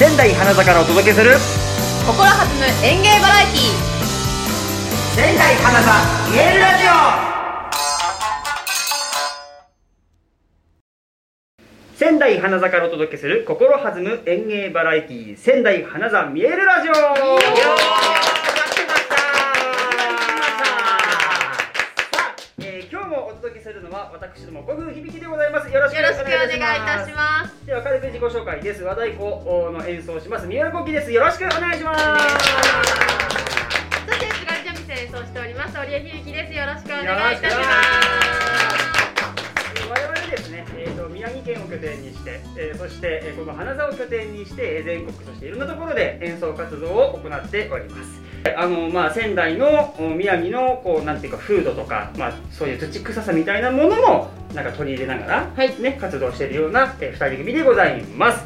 仙台花座からお届けする心弾む演芸バラエティ仙台花座見えるラジオ。仙台花座からお届けする心弾む演芸バラエティ仙台花座見えるラジオさあ、えー今日もお届けするのは私ども古風響きでございます。よろしくお願いいたします。では軽く自己紹介です。和太鼓の演奏をします。三浦幸喜です。よろしくお願いします。そして津軽三味線演奏しております織江響です。よろしくお願いいたしま我々ですね、えー、と宮城県を拠点にして、えーそして、えーこの花座を拠点にしてえー全国そしていろんなところで演奏活動を行っておりますあのまあ、仙台のお宮城のこうなんていうか風土とか、まあ、そういう土臭さみたいなものもなんか取り入れながら、はい。ね、活動しているような、えー、2人組でございます、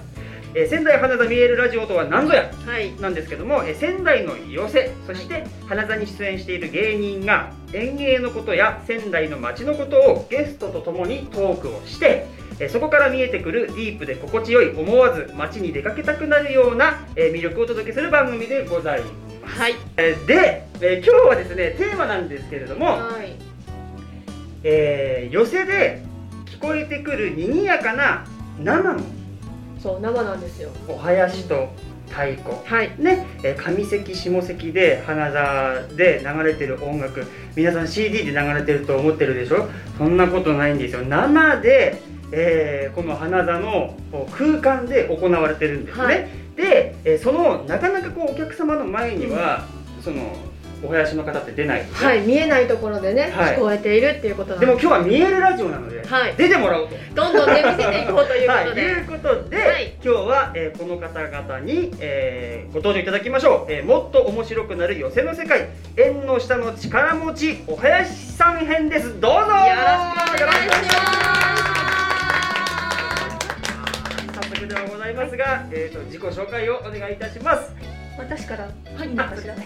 えー仙台花座見えるラジオとは何ぞや？すはい。なんですけども、えー仙台の寄せそして花座に出演している芸人が演芸のことや仙台の街のことをゲストとともにトークをしてえーそこから見えてくるディープで心地よい思わず街に出かけたくなるような、えー魅力をお届けする番組でございます、はい。えーで、えー今日はですねテーマなんですけれども、はい。えー寄せで聞こえてくる賑やかな生のそう生なんですよ。お囃子と太鼓。はい。ね、えー上関下関で花座で流れてる音楽。皆さん CD で流れてると思ってるでしょ？そんなことないんですよ。生で、えーこの花座の空間で行われてるんですね、はい。で、えーそのなかなかこうお客様の前には、そのお囃子の方って出ないですねはい、見えないところでね、はい。聞こえているっていうことなんでも今日は見えるラジオなので、はい。出てもらおうと。どんどんね見せていこうということで、はい、いうことで、はい。今日は、えーこの方々に、えーご登場いただきましょう、えーもっと面白くなる寄せの世界縁の下の力持ちお囃子さん編です。どうぞ。よろしくお願いし早速ではございますが、えー、と自己紹介をお願いいたします。私からいいのかしら、い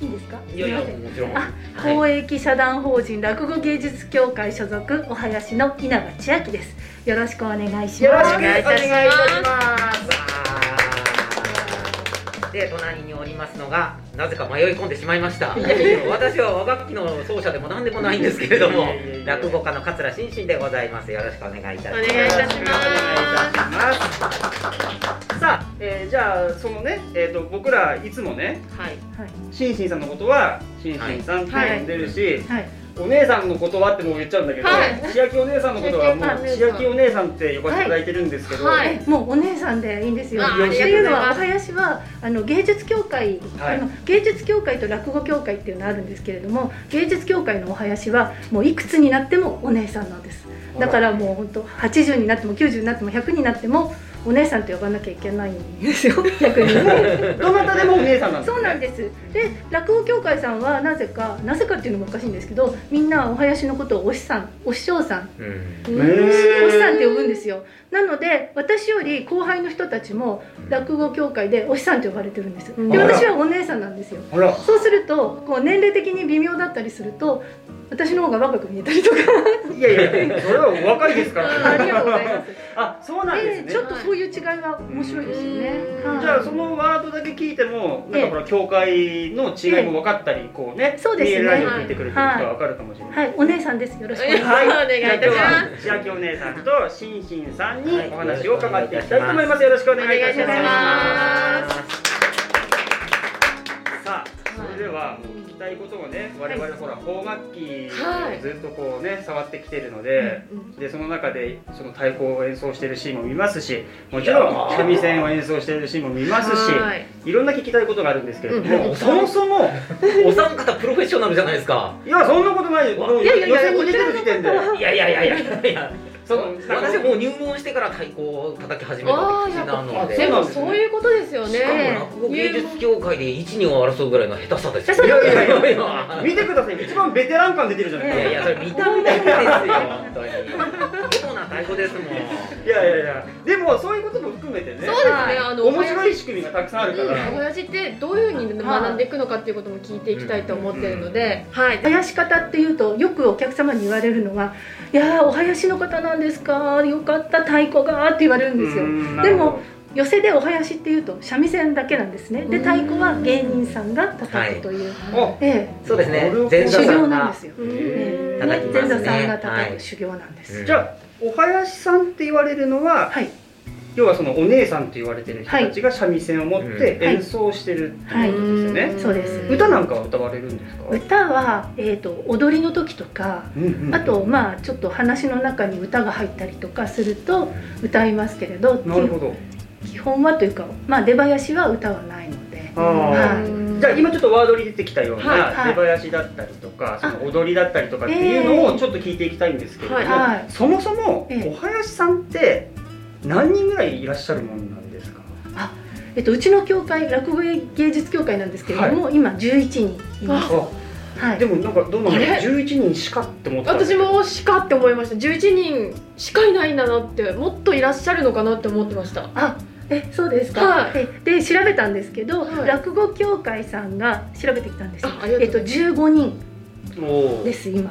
いんですか？いやいやもちろん。公益社団法人落語芸術協会所属お囃子の稲葉千秋です。よろしくお願いします。よろしくお願いいたします。で隣におりますのがなぜか迷い込んでしまいました。私は和楽器の奏者でも何でもないんですけれども落語家の桂心身でございます。よろしくお願いいたします。お願いいたします。さあ、えーじゃあそのね、えー、と僕らいつもねはい。はい。シンシンさんのことはシンシンさんって呼んでるし、はいお姉さんのことはってもう言っちゃうんだけど、はい。千秋お姉さんのことはもう千秋お姉さんって呼ばせていただいてるんですけど、はい。もうお姉さんでいいんですよ。あっていうのはお囃子はあの芸術協会、はい。あの芸術協会と落語協会っていうのがあるんですけれども芸術協会のお囃子はもういくつになってもお姉さんなんです。だからもう本当80になっても90になっても100になってもお姉さんと呼ばなきゃいけないんですよ 逆に。どなたでもお姉さんなんです、ね、そうなんです。で落語協会さんはなぜかなぜかっていうのもおかしいんですけどみんなお囃子のことをお師さんお師匠さんうん。お師さんって呼ぶんですよ。なので私より後輩の人たちも落語協会でお師さんと呼ばれてるんですで私はお姉さんなんですよ。そうするとこう年齢的に微妙だったりすると私の方が若く見えたりとか。いやいやそれはお若いですからありがとうございます。あそうなんですね。でちょっとそういう違いが面白いですよね。うん。はい。じゃあそのワードだけ聞いてもなんかほら教会の違いも分かったりこうねそうですね。見えるラジオ聞いてくれてる人は分かるかもしれない、はい。お姉さんです。よろしくお願いします。はい、お願いいたします。じゃあ今日は千秋お姉さんとしんしんさんにお話を伺っていきたい。と思います。よろしくお願いいたします。お願いいたします。さあ、それではもう聞きたいことをね、我々ほら邦楽器はいをずっとこうね触ってきてるので、うんでその中でその太鼓を演奏してるシーンも見ますし、もちろん三味線を演奏してるシーンも見ますし、はい。いろんな聞きたいことがあるんですけれどうんも、うんそもそもお三方プロフェッショナルじゃないですか。いやそんなことない。よ。い。いやいやいやいやいやその私はもう入門してから太鼓を叩き始めたなので。でもそういうことですよね。しかも落語芸術協会で一二を争うぐらいの下手さですいやいやいやいや見てください一番ベテラン感出てるじゃないいですかやいや。それ見た目だけですよ本当に主な太鼓ですもんいやいやいやでもそういうことも含めてねそうですねあの面白い仕組みがたくさんあるから、うん、親父ってどういうふうに学んでいくのかっていうことも聞いていきたいと思ってるので、はい、囃子方っていうとよくお客様に言われるのが「いやーお囃子の方なんですかよかった太鼓が」って言われるんですよ。でも寄せでお囃子っていうと三味線だけなんですね。で太鼓は芸人さんが叩くという、あえそうですね。修行なんですよ、うんええ。前座さんがはい。叩く修行なんです、うんじゃあお囃子さんって言われるのは、はい。要はそのお姉さんと言われてる人たちが三味線を持ってうん。演奏してるっていうことですよね、そうです。歌なんかは歌われるんですか、歌は、えー、と踊りの時とかうんうんあとまあちょっと話の中に歌が入ったりとかすると歌いますけれどなるほど。基本はというかまあ出囃子は歌はないので。あー。はいじゃあ今ちょっとワードに出てきたようはいなはい。出囃子だったりとか、その踊りだったりとかっていうのをちょっと聞いていきたいんですけれども、はいそもそもおえ。え囃子さんって何人ぐらいいらっしゃるものなんですか？えっと、うちの教会落語芸術協会なんですけれども、今11人います、はい、でもなんかどうなんだろうあれ？11人しかって思ってた私もしかって思いました。11人しかいないんだなってもっといらっしゃるのかなって思ってました。あえそうですか、はい。えで調べたんですけど、はい。落語協会さんが調べてきたんですえっと15人。です今。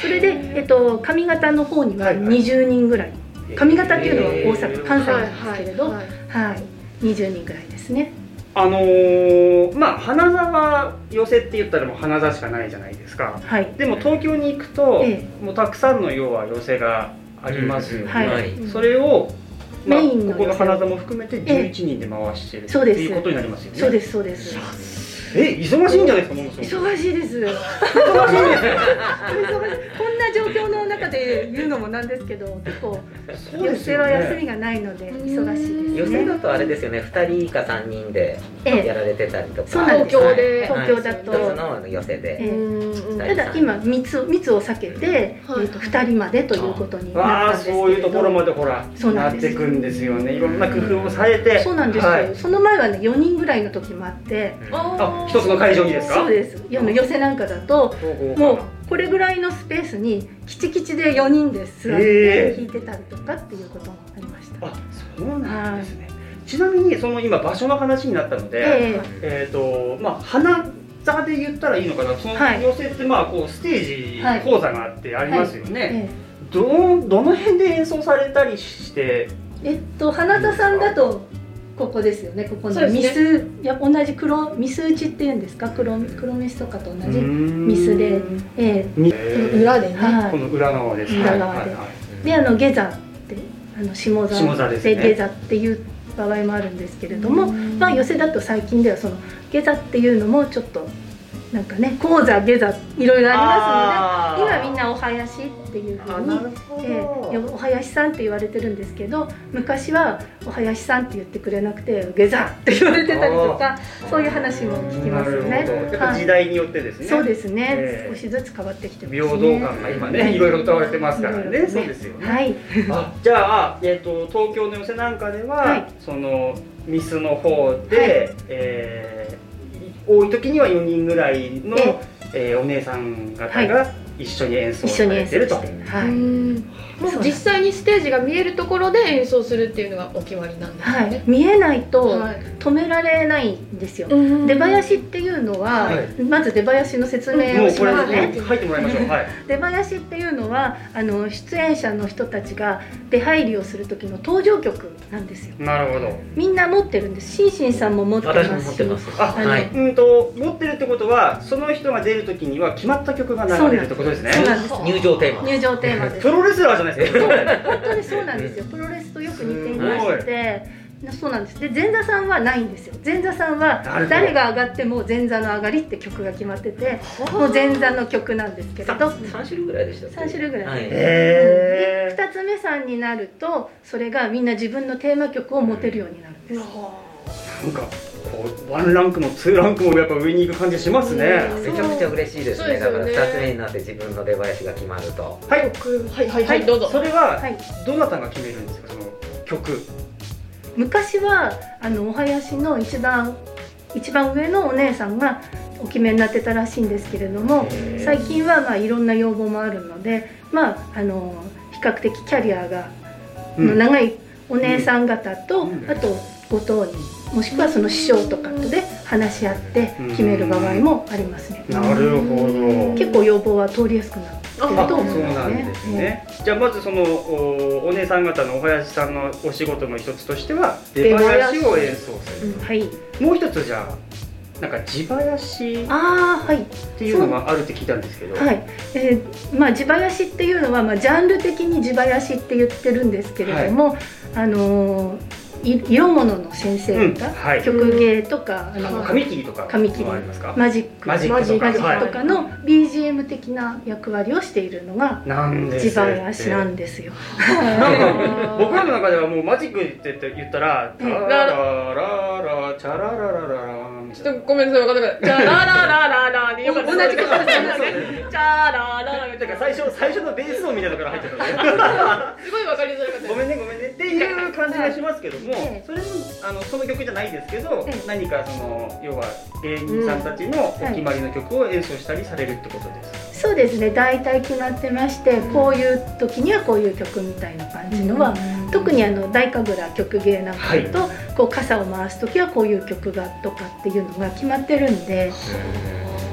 それで、えっと、上方の方にははいはい。20人ぐらい、上方っていうのは大へ阪ー関西なんですけれど、ははいい。はい。20人ぐらいですね。あのーまあ花座は寄せって言ったらもう花座しかないじゃないですか。はい。でも東京に行くと、えもうたくさんの要は寄せがありますよね、はい。それを、まあ、メインのここの花座も含めて11人で回してるってそうです。いうことになりますよね。そうですそうです。え忙しいんじゃないですかものすごく。忙しいです。忙しいですよ。こんな状況の中で言うのもなんですけど 結構そうですよ寄せは休みねがないので忙しいですね。予選だとあれですよね。2人か3人でええ。やられてたりとか。東京で。東京だと。の寄せで、ただ今密を密を避けて、はい。えー、と2人までということになったんですけそういうところまでほらそうなです。なんってくんですよね。いろんな工夫をされて。そうなんです、はい、その前はね4人ぐらいの時もあって。あ一つの会場にですか？そうです。寄せなんかだともうこれぐらいのスペースにキチキチで4人で座って弾いてたりとかっていうこともありました、あそうなんですね、ちなみにその今場所の話になったので、ええ。っ、とまあ花座で言ったらいいのかな。そのはい。寄せってまあこうステージはい。講座があってありますよえね、えどのどの辺で演奏されたりして？ええっと花田さんだとここですよねここのミス、や同じ黒ミス打ちっていうんですか？黒黒ミスとかと同じ、ミスで。えみ裏でね。はい。この裏側です裏側で。はいはいはい。えであの下座ってあの下座下座ですね。下座っていう場合もあるんですけれども、まあ寄せだと最近ではその下座っていうのもちょっとなんかね講座下座いろいろありますので今みんなお囃子っていうふあうにええお囃子さんって言われてるんですけど昔はお囃子さんって言ってくれなくて下座って言われてたりとかそういう話も聞きますよね。時代によってですね、そうですね、ええ少しずつ変わってきてますね。平等感が今ね、はい。いろいろ歌われてますからね。いろいろそうですよね、はい。あじゃあ、えー、と東京の寄せなんかでは、はい。そのミスの方で、はい。えー多い時には4人ぐらいの、ええ。ーお姉さん方はが一緒に演奏一緒に演奏されてると、して。はい、うんもう実際にステージが見えるところで演奏するっていうのがお決まりなんですよね。はい、見えないとはい。止められないんですよ、うん出囃子っていうのは、はい。まず出囃子の説明をしもうこれ、ますね、ね、入ってもらいましょう。はい。出囃子っていうのはあの出演者の人たちが出入りをする時の登場曲なんですよ。なるほど。みんな持ってるんです。シンシンさんも持ってますし。私も持ってますあはいうんと持ってるってことはその人が出る時には決まった曲が流れるってことですね。そうなんです。入場テーマ入場テーマです。プロレスラーじゃないです。か本当にそうなんですよ。プロレスとよく似ていまして。そうなんです。で前座さんはないんですよ。前座さんは誰が上がっても前座の上がりって曲が決まっててもう前座の曲なんですけれど。3種類ぐらいでしたっけ？3種類ぐらい。はい。へ2つ目さんになるとそれがみんな自分のテーマ曲を持てるようになるんです。なんかこうワンランクもツーランクもやっぱ上に行く感じしますね。うん。めちゃくちゃ嬉しいですね。だからそうですよね。2つ目になって自分の出囃子が決まると。はいはいはいはい。どうぞ。それははい。どなたが決めるんですか？その曲。昔はあのお囃子の一番一番上のお姉さんがお決めになってたらしいんですけれども最近はまあいろんな要望もあるのでまああの比較的キャリアが、うん。の長いお姉さん方と、うん。あとご当人もしくはその師匠とかとで話し合って決める場合もありますね。なるほど。結構要望は通りやすくなってるとあそう思いますなんねですね。じゃあまずそのおお姉さん方のお囃子さんのお仕事の一つとしては出囃子を演奏する。はい。もう一つじゃあなんか地囃子ああはい。っていうのがあるって聞いたんですけど。はい、えーまあ地囃子っていうのはまあジャンル的に地囃子って言ってるんですけれども、あのーい色物の先生うん方、はい。曲芸とかああのの紙切りとか紙切りもありますか？マジックマジックとかのは BGM 的な役割をしているのがなんで地すって囃子なんですよ。なんか僕らの中ではもうマジックって言ったら、タうんララララチャラララララみちょっとごめんなさい分かんなかったじゃあラララララでよかった同じことですじゃあララララだから最初最初のベース音みたいなのから入ってたんですごい分かりづらかったごめんねごめんねっていう感じがしますけどもええ。それもあのその曲じゃないですけどええ。何かその要は芸人さんたちのお決まりの曲を演奏したりされるってことです。そうですね。大体決まってましてこういう時にはこういう曲みたいな感じのは、特にあの大神楽曲芸なんかだと、こう傘を回す時はこういう曲がとかっていうのが決まってるんで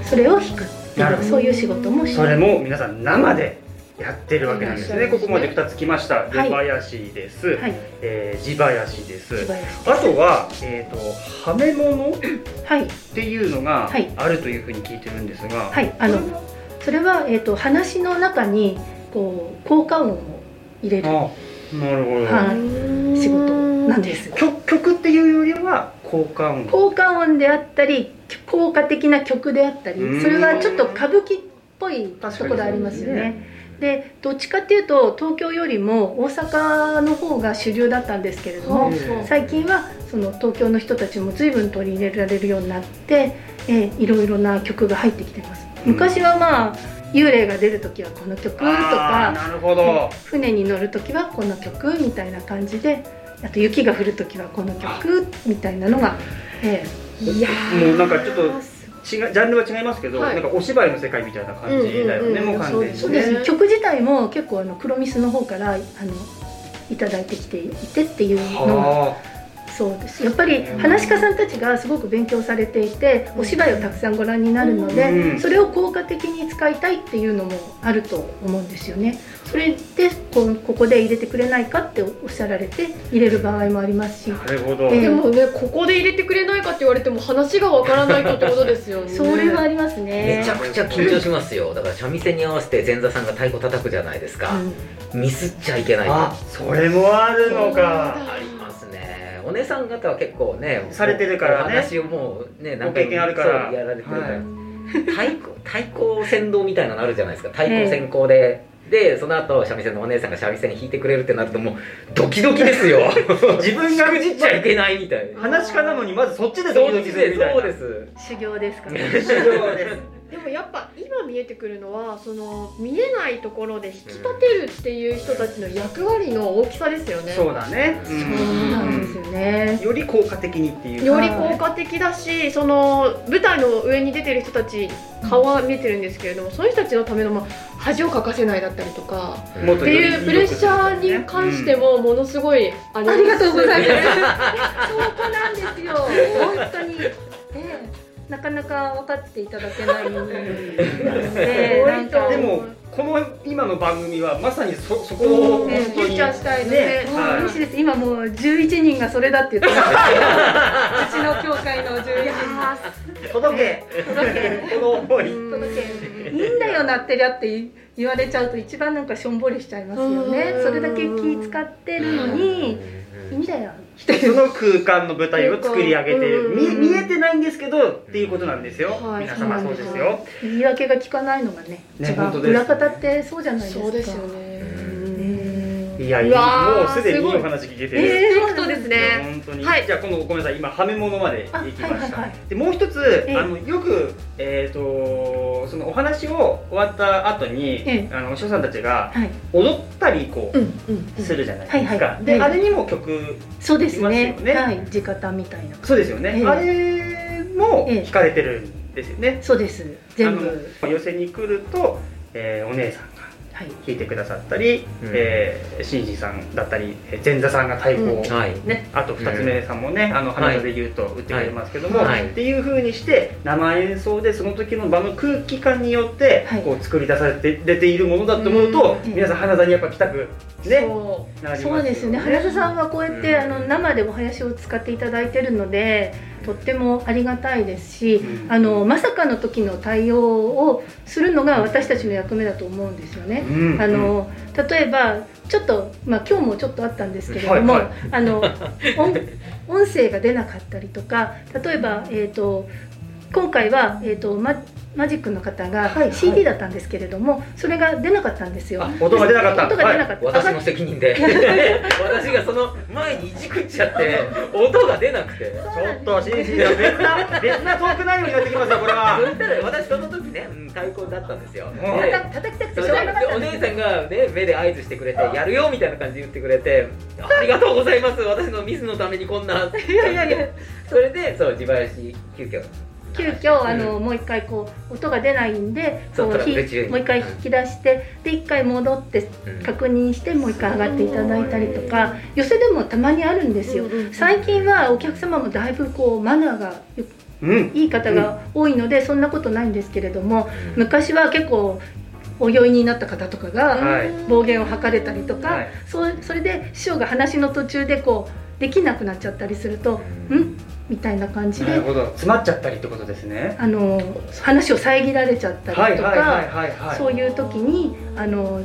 それを弾くっていうそういう仕事もしてそれも皆さん生でやってるわけなんですね。ここまで2つ来ました。出はい囃子です。はいえー地囃子です。あとはえっ、とはめ物っはいていうのがはいあるというふうに聞いてるんですが、はいあのそれは、えー、と話の中にこう効果音を入れる、あなるほど。はい、仕事なんです曲曲っていうよりは効果音。効果音であったり効果的な曲であったうんりそれはちょっと歌舞伎っぽいところありますよね。でどっちかっていうと東京よりも大阪の方が主流だったんですけれども、うん最近はその東京の人たちも随分取り入れられるようになって、えーいろいろな曲が入ってきてます。うん昔はまあ幽霊が出る時はこの曲とあかーなるほど。船に乗る時はこの曲みたいな感じであと雪が降る時はこの曲みたいなのが、えいやもうなんかちょっと違うジャンルは違いますけど、はい。なんかお芝居の世界みたいな感じだよね、うんうんうんもう完全にね。そうです。ね曲自体も結構あの黒ミスの方からあのいただいてきていてっていうのがはそうですやっぱり話し家さんたちがすごく勉強されていてお芝居をたくさんご覧になるので、うん。それを効果的に使いたいっていうのもあると思うんですよね。それでこここで入れてくれないかっておっしゃられて入れる場合もありますし。あ、なるほど。えでもねここで入れてくれないかって言われても話がわからないとってことですよね。それはありますね。めちゃくちゃ緊張しますよ。だから三味線に合わせて前座さんが太鼓叩くじゃないですか、ミスっちゃいけないあ、それもあるのか。ありお姉さん方は結構ねされてるからね。お話をもうねご経験あるかやられてるから、はい。太鼓太鼓先導みたいなのあるじゃないですか。太鼓先行で、でその後三味線のお姉さんが三味線弾いてくれるってなるともうドキドキですよ。自分がしくじっちゃいけないみたいな。話し家なのにまずそっちでドキドキそうですするみたいな。そうです。修行ですから、修行です。でもやっぱ今見えてくるのはその見えないところで引き立てるっていう人たちの役割の大きさですよね。そうだね。そうなんですよね。より効果的にっていう。より効果的だしその舞台の上に出てる人たち顔は見えてるんですけれどもその人たちのための、まあ、恥をかかせないだったりとかもっていうプレッシャーに関してもものすごいあります。ありがとうございます。そこなんですよ。本当に、ええなかなか分かっていただけないのでなんかでもこの今の番組はまさにそそこをフューチャーしたいので。もうはい。嬉しいです。今もう11人がそれだって言ってますうちの教会の11人。届け。届け。この思い。届けいいんだよなってりゃって言われちゃうと一番なんかしょんぼりしちゃいますよね。うん。それだけ気使ってるのにいいんだよ一つの空間の舞台を作り上げてる。見うん見えてないんですけどっていうことなんですよ、はい。皆様そうですよ、言い訳が聞かないのがねね裏方ってそうじゃないですか。そうですよねねいやうわーもうすでにいいお話聞けてる、えーそうなんですね。本当に、はい。じゃあこのごめんなさい。今はめ物まで行きました、あはいはいはい。でもう一つ、ええ。あのよくえっ、とそのお話を終わった後に、ええ。あのお師匠さんたちがはい。踊ったりこう、うんうんするじゃないですか、はいはい。で、ええあれにも曲そうですいますねよね。はい。地方みたいな。そうですよね、ええ。あれもええ。弾かれてるんですよね、そうです。全部。寄せに来ると、えーお姉さん弾いてくださったり、うん。えー、新次さんだったりえー前座さんが太鼓を、うん。はい。ね、あと二つ目さんもね、あの花座で言うと打ってくれますけども、はい。っていう風にして生演奏でその時の場の空気感によって、はい。こう作り出されて出ているものだと思うと、うん皆さん花座にやっぱ来たくねそなりますよそうですね。原田さんはこうやって、うん。あの生でお囃子を使っていただいてるのでとってもありがたいですし、うん。あのまさかの時の対応をするのが私たちの役目だと思うんですよね。うん。あの例えばちょっと、まあ、今日もちょっとあったんですけれども、はいはい。あの音音声が出なかったりとか例えば、えー、と今回は、えー、とママジックの方が CD だったんですけれども、それが出なかったんですよ。あ音が出なかった。音が出なかった。私の責任で。私がその前にいじくっちゃって音が出なくて。ちょっと新次さん別な別なトーク内容になってきますよこれ そはしたら私その時ね、うん、太鼓だったんですよ。うん。で叩叩きたくてそしょうがなかったお姉さんがね目で合図してくれてやるよみたいな感じで言ってくれてありがとうございます。私のミスのためにこんな。いやいやいや。それでそう自囃子急遽急遽あの、もう一回こう音が出ないんでこうもう一回引き出してで一回戻ってうん。確認してもう一回上がっていただいたりとか寄せでもたまにあるんですよ。うんうん最近はお客様もだいぶこうマナーがいい方が多いのでそんなことないんですけれども昔は結構お酔いになった方とかがはい。暴言を吐かれたりとか、はい。そうそれで師匠が話の途中でこうできなくなっちゃったりすると「ん?」みたいな感じで詰まっちゃったりってことですね。あの話を遮られちゃったりとか、そういう時にあの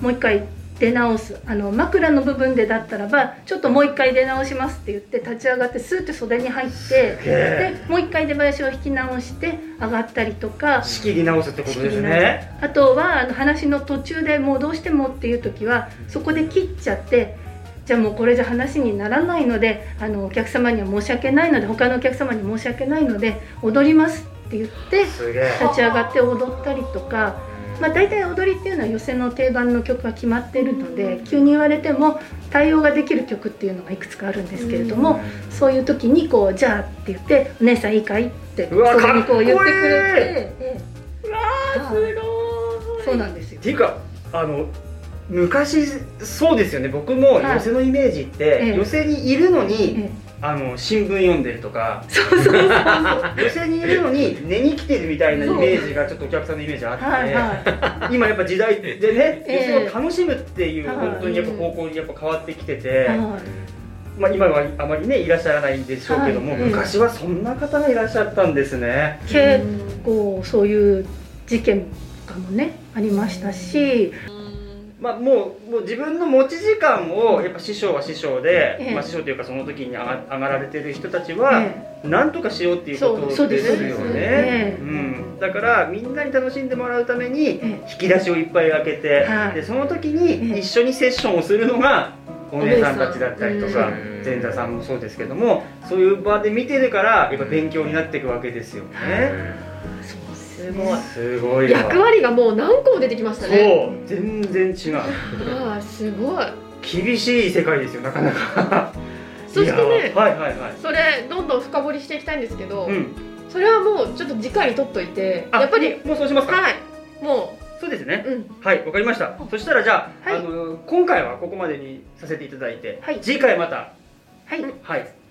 もう一回出直す。あの枕の部分でだったらばちょっともう一回出直しますって言って立ち上がってスーッて袖に入ってでもう一回出囃子を弾き直して上がったりとか仕切り直すってことですね。あとはあの話の途中でもうどうしてもっていう時はそこで切っちゃってじゃあもうこれじゃ話にならないのであのお客様には申し訳ないので他のお客様に申し訳ないので踊りますって言って立ち上がって踊ったりとか、まあ、大体踊りっていうのは寄席の定番の曲が決まってるので急に言われても対応ができる曲っていうのがいくつかあるんですけれども、そういう時にこう「じゃあ」って言って「お姉さんいいかい?」ってうわそこにこう言ってくれかっこいい。てええすごい。そうなんですよ。っていうかあの昔そうですよね。僕もはい。寄席のイメージって、ええ。寄席にいるのに、えあの新聞読んでるとか。そうそうそう寄席にいるのに寝に来てるみたいなイメージがちょっとお客さんのイメージあって、はいは今やっぱ時代でね、ええ。寄席を楽しむっていうはい。本当にやっぱ方向にやっぱ変わってきてて、いはい。まあ、今はあまりねいらっしゃらないんでしょうけども、はい。昔はそんな方がいらっしゃったんですね。結構そういう事件とかもねありましたしまあ、もうもう自分の持ち時間をやっぱ師匠は師匠で、ええ。まあ、師匠というかその時に上が上がられてる人たちは、えなんとかしようっていうことです。よね。そうん、だからみんなに楽しんでもらうためにええ。引き出しをいっぱい開けて、はい。でその時ええ。に一緒にセッションをするのがお姉さんたちだったりとかうん。前座さんもそうですけどもそういう場で見てるからやっぱ勉強になっていくわけですよね。すごい。すごいわ役割がもう何個も出てきましたね。そう。全然違う。ああすごい。厳しい世界ですよなかなか。そしてねはいはいはい。それどんどん深掘りしていきたいんですけど、うん。それはもうちょっと次回に取っといてあやっぱりもうそうしますか。はい。もそうですね。ううん。はいわかりました。そしたらじゃあ,、はい。あの今回はここまでにさせていただいて、はい。次回また。はい。はい